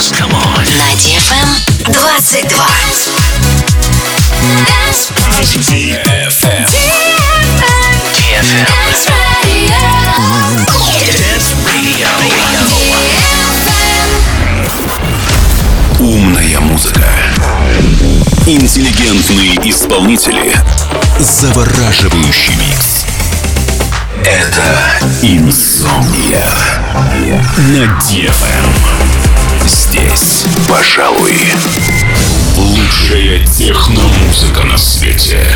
dance. Come on. На DFM 22. DFM. DFM. Dance Radio. Умная музыка. Интеллигентные исполнители. Завораживающий микс. Это Инсомния на DFM. Здесь, пожалуй, лучшая техномузыка на свете.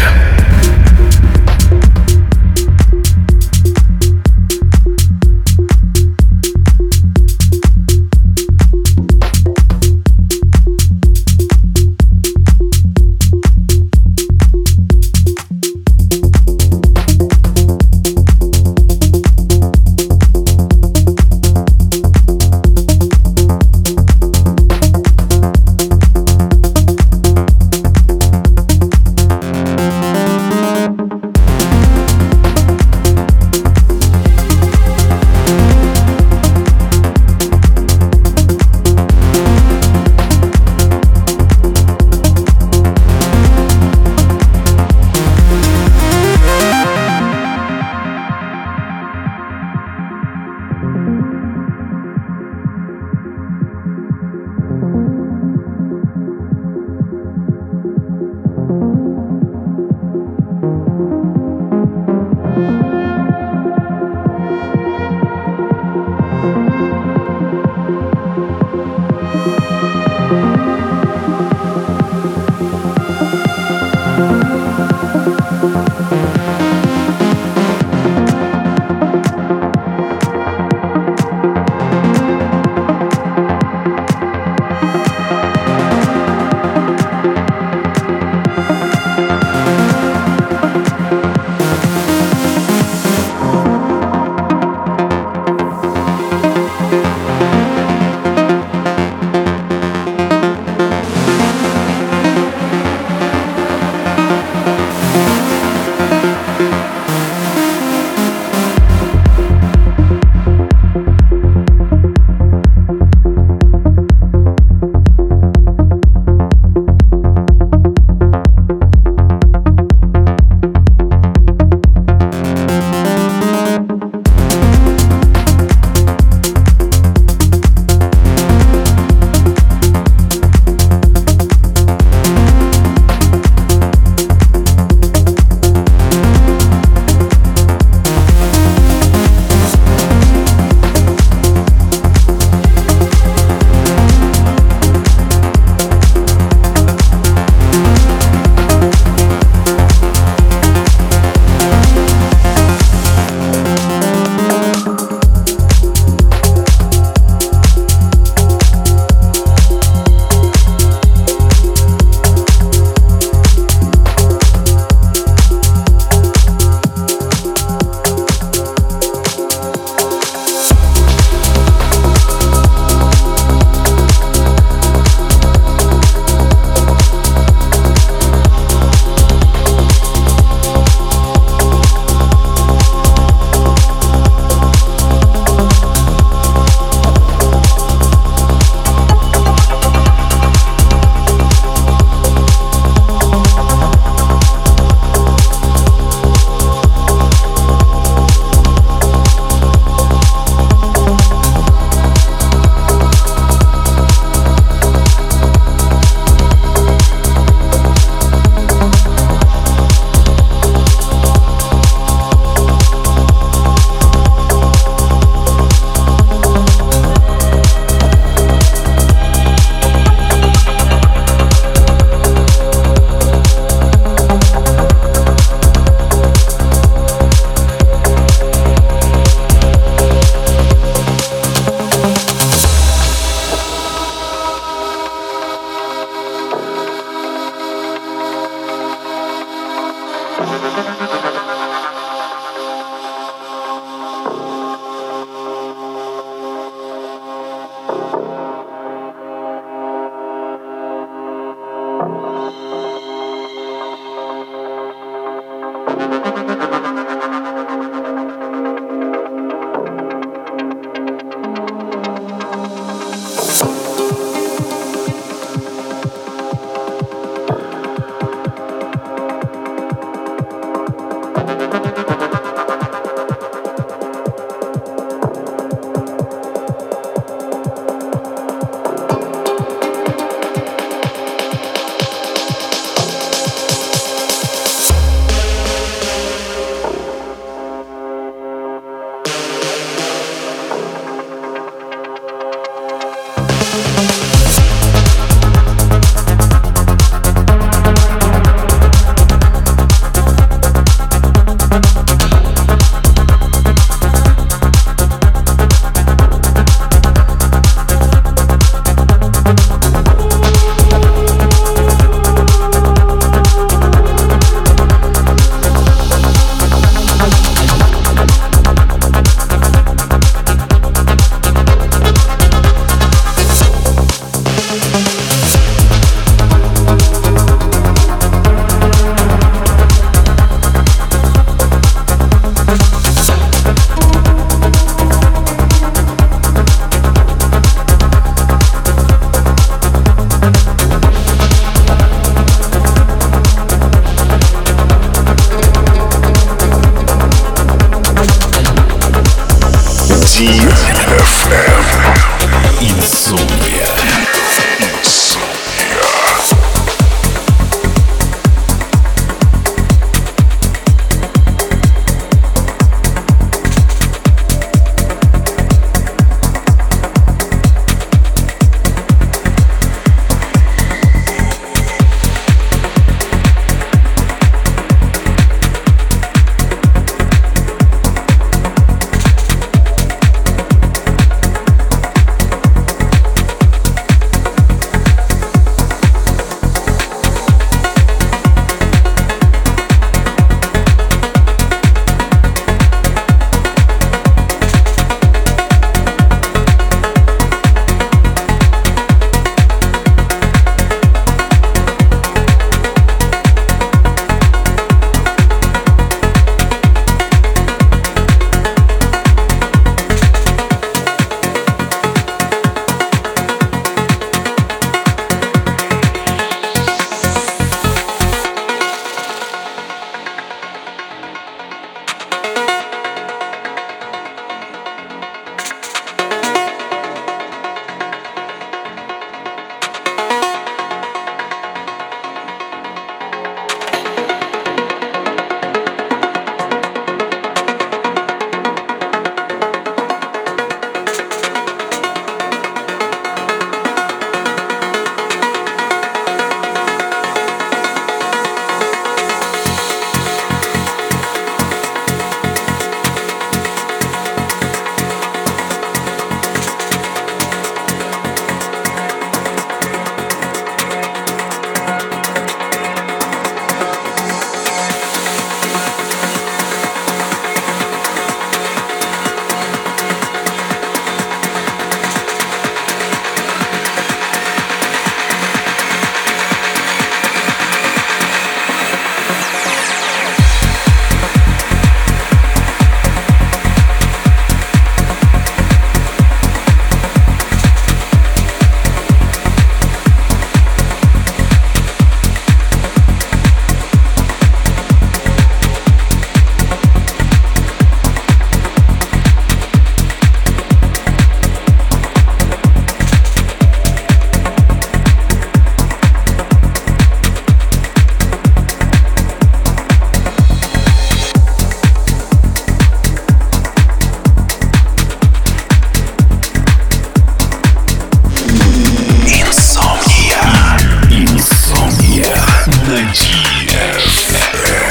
FR.